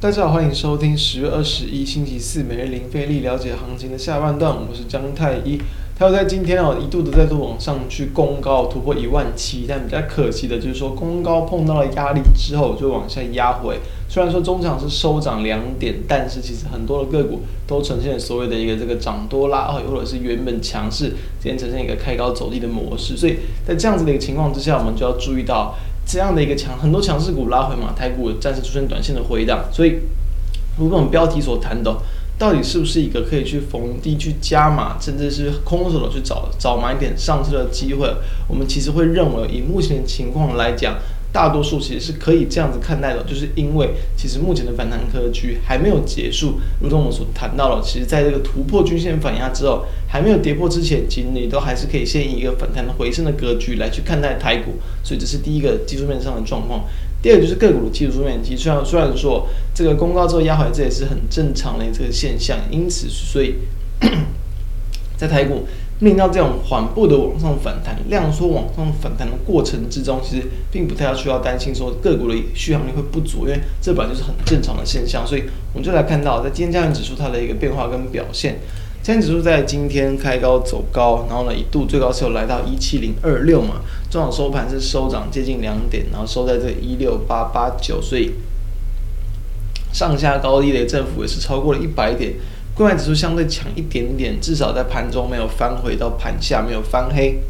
大家好，欢迎收听十月二十一星期四每日零费力了解行情的下半段，我是张太一。它又在今天哦，一度的再度往上去攻高突破一万七，但比较可惜的就是说攻高碰到了压力之后就往下压回。虽然说中场是收涨两点，但是其实很多的个股都呈现所谓的一个这个涨多拉二，或者是原本强势，今天呈现一个开高走低的模式。所以在这样子的一个情况之下，我们就要注意到。这样的一个强，很多强势股拉回嘛，台股暂时出现短线的回档，所以如果我们标题所谈的，到底是不是一个可以去逢低去加码，甚至是空手的去找找买点上车的机会，我们其实会认为，以目前的情况来讲。大多数其实是可以这样子看待的，就是因为其实目前的反弹格局还没有结束，如同我们所谈到了，其实在这个突破均线反压之后，还没有跌破之前，其实你都还是可以先以一个反弹的回升的格局来去看待台股，所以这是第一个技术面上的状况。第二个就是个股的技术面，其实虽然虽然说这个公告之后压回，这也是很正常的这个现象，因此所以 在台股。面临到这种缓步的往上反弹，量缩往上反弹的过程之中，其实并不太需要担心说个股的续航力会不足，因为这本来就是很正常的现象。所以我们就来看到，在今天加权指数它的一个变化跟表现。加权指数在今天开高走高，然后呢一度最高是有来到一七零二六嘛，中场收盘是收涨接近两点，然后收在这一六八八九，所以上下高低的振幅也是超过了一百点。购买指数相对强一点点，至少在盘中没有翻回到盘下，没有翻黑。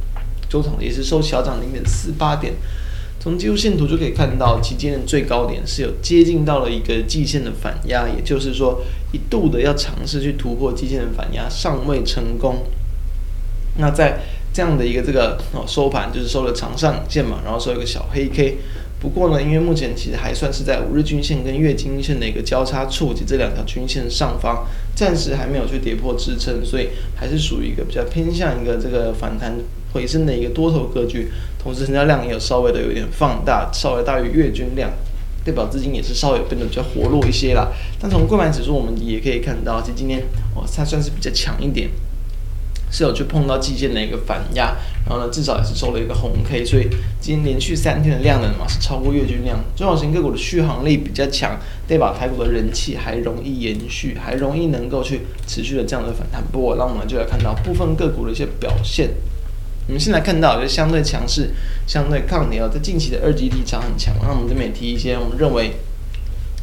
周场也是收小涨零点四八点。从技术线图就可以看到，期间的最高点是有接近到了一个季线的反压，也就是说一度的要尝试去突破季线的反压，尚未成功。那在这样的一个这个收盘，就是收了长上影线嘛，然后收一个小黑 K。不过呢，因为目前其实还算是在五日均线跟月均线的一个交叉处及这两条均线上方，暂时还没有去跌破支撑，所以还是属于一个比较偏向一个这个反弹回升的一个多头格局。同时成交量也有稍微的有点放大，稍微大于月均量，代表资金也是稍微变得比较活络一些啦。但从购买指数我们也可以看到，其实今天哦它算是比较强一点。是有去碰到季线的一个反压，然后呢，至少也是收了一个红 K，所以今天连续三天的量能嘛是超过月均量，中小型个股的续航力比较强，代表台股的人气还容易延续，还容易能够去持续的这样的反弹不过。那我们就来看到部分个股的一些表现。我们现在看到就相对强势、相对抗跌哦，在近期的二级体涨很强。那我们这边也提一些我们认为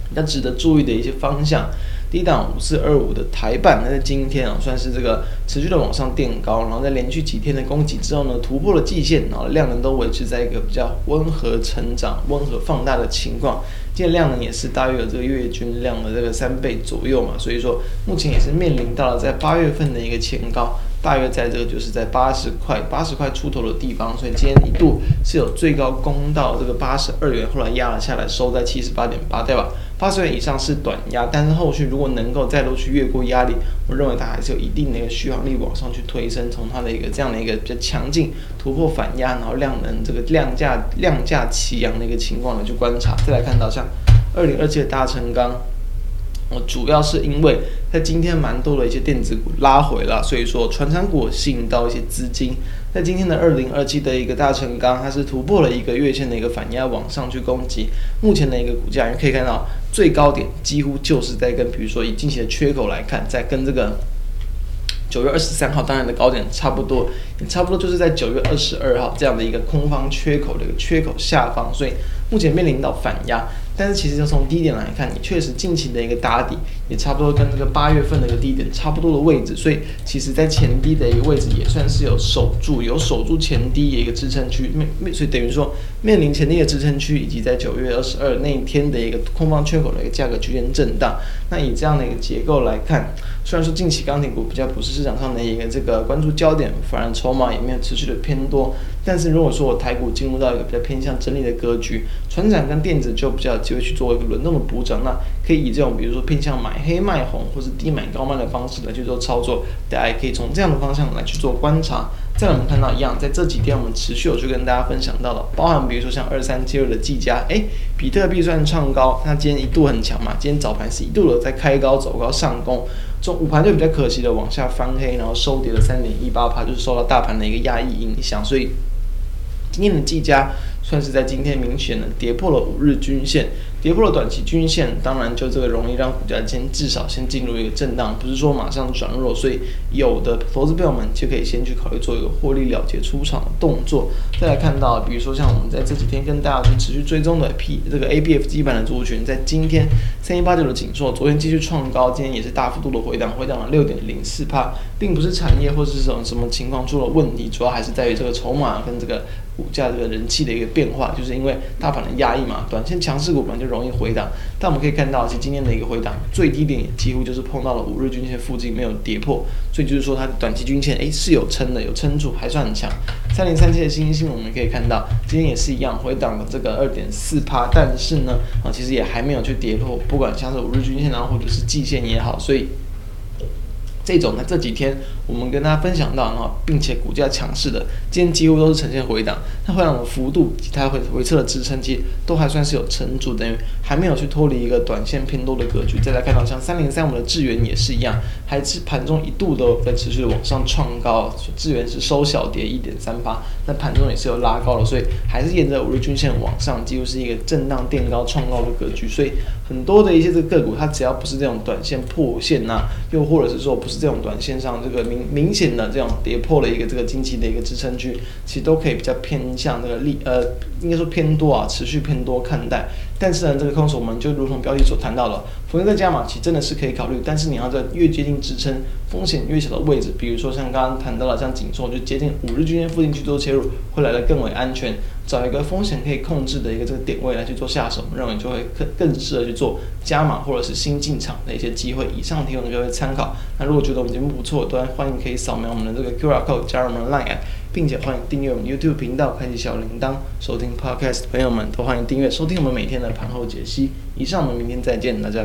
比较值得注意的一些方向。低档五四二五的台版，那在今天啊，算是这个持续的往上垫高，然后在连续几天的攻击之后呢，突破了季线，然后量能都维持在一个比较温和成长、温和放大的情况。今天量能也是大约有这个月均量的这个三倍左右嘛，所以说目前也是面临到了在八月份的一个前高，大约在这个就是在八十块、八十块出头的地方，所以今天一度是有最高攻到这个八十二元，后来压了下来，收在七十八点八，对吧？八十元以上是短压，但是后续如果能够再度去越过压力，我认为它还是有一定的一个续航力往上去推升。从它的一个这样的一个比较强劲突破反压，然后量能这个量价量价齐扬的一个情况来去观察。再来看到像二零二七的大成钢，主要是因为在今天蛮多的一些电子股拉回了，所以说传产股吸引到一些资金。在今天的二零二七的一个大成钢，它是突破了一个月线的一个反压，往上去攻击。目前的一个股价，你可以看到最高点几乎就是在跟，比如说以近期的缺口来看，在跟这个九月二十三号当然的高点差不多，也差不多就是在九月二十二号这样的一个空方缺口的一个缺口下方，所以目前面临到反压。但是其实就从低点来看，你确实近期的一个打底也差不多跟这个八月份的一个低点差不多的位置，所以其实在前低的一个位置也算是有守住，有守住前低的一个支撑区面面，所以等于说面临前低的支撑区，以及在九月二十二那一天的一个空方缺口的一个价格区间震荡。那以这样的一个结构来看，虽然说近期钢铁股比较不是市场上的一个这个关注焦点，反而筹码也没有持续的偏多。但是如果说我台股进入到一个比较偏向整理的格局，船长跟电子就比较有机会去做一个轮动的补涨，那可以以这种比如说偏向买黑卖红，或是低买高卖的方式来去做操作，大家也可以从这样的方向来去做观察。再我们看到一样，在这几天我们持续有去跟大家分享到的，包含比如说像二三七六的技嘉，诶，比特币算创高，那今天一度很强嘛，今天早盘是一度的在开高走高上攻。中五盘就比较可惜的往下翻黑，然后收跌了三点一八趴，就是受到大盘的一个压抑影响，所以。今天的技嘉算是在今天明显的跌破了五日均线，跌破了短期均线，当然就这个容易让股价先至少先进入一个震荡，不是说马上转弱，所以有的投资朋友们就可以先去考虑做一个获利了结出场的动作。再来看到，比如说像我们在这几天跟大家去持续追踪的 P 这个 ABF 基板的族群，在今天三一八九的紧缩，昨天继续创高，今天也是大幅度的回档，回档了六点零四趴，并不是产业或是什么什么情况出了问题，主要还是在于这个筹码跟这个。股价这个人气的一个变化，就是因为大盘的压抑嘛，短线强势股本来就容易回档。但我们可以看到，其实今天的一个回档最低点几乎就是碰到了五日均线附近，没有跌破，所以就是说它短期均线诶是有撑的，有撑住，还算很强。三零三七的新兴，我们可以看到今天也是一样回档了这个二点四趴，但是呢啊其实也还没有去跌破，不管像是五日均线啊或者是季线也好，所以。这种呢，这几天我们跟大家分享到，然后并且股价强势的，今天几乎都是呈现回档，它回档的幅度及它回回撤的支撑期都还算是有撑住，等于还没有去脱离一个短线偏多的格局。再来看到像三零三五的智原也是一样，还是盘中一度都在持续的往上创高，智原是收小跌一点三八，那盘中也是有拉高了，所以还是沿着五日均线往上，几乎是一个震荡垫高创高的格局。所以很多的一些这个个股，它只要不是这种短线破线呐、又或者是说不是。这种短线上，这个明明显的这种跌破了一个这个近期的一个支撑区，其实都可以比较偏向这个利呃，应该说偏多啊，持续偏多看待。但是呢，这个空手我们就如同标题所谈到了，逢低再加码其实真的是可以考虑，但是你要在越接近支撑、风险越小的位置，比如说像刚刚谈到了像景硕，就接近五日均线附近去做切入，会来得更为安全。找一个风险可以控制的一个这个点位来去做下手，我们认为就会更更适合去做加码或者是新进场的一些机会。以上提供的各位参考。那如果觉得我们节目不错，都欢迎可以扫描我们的这个 QR code 加入我们的 Line，并且欢迎订阅我们 YouTube 频道，开启小铃铛，收听 Podcast 朋友们都欢迎订阅收听我们每天的盘后解析。以上，我们明天再见，大家。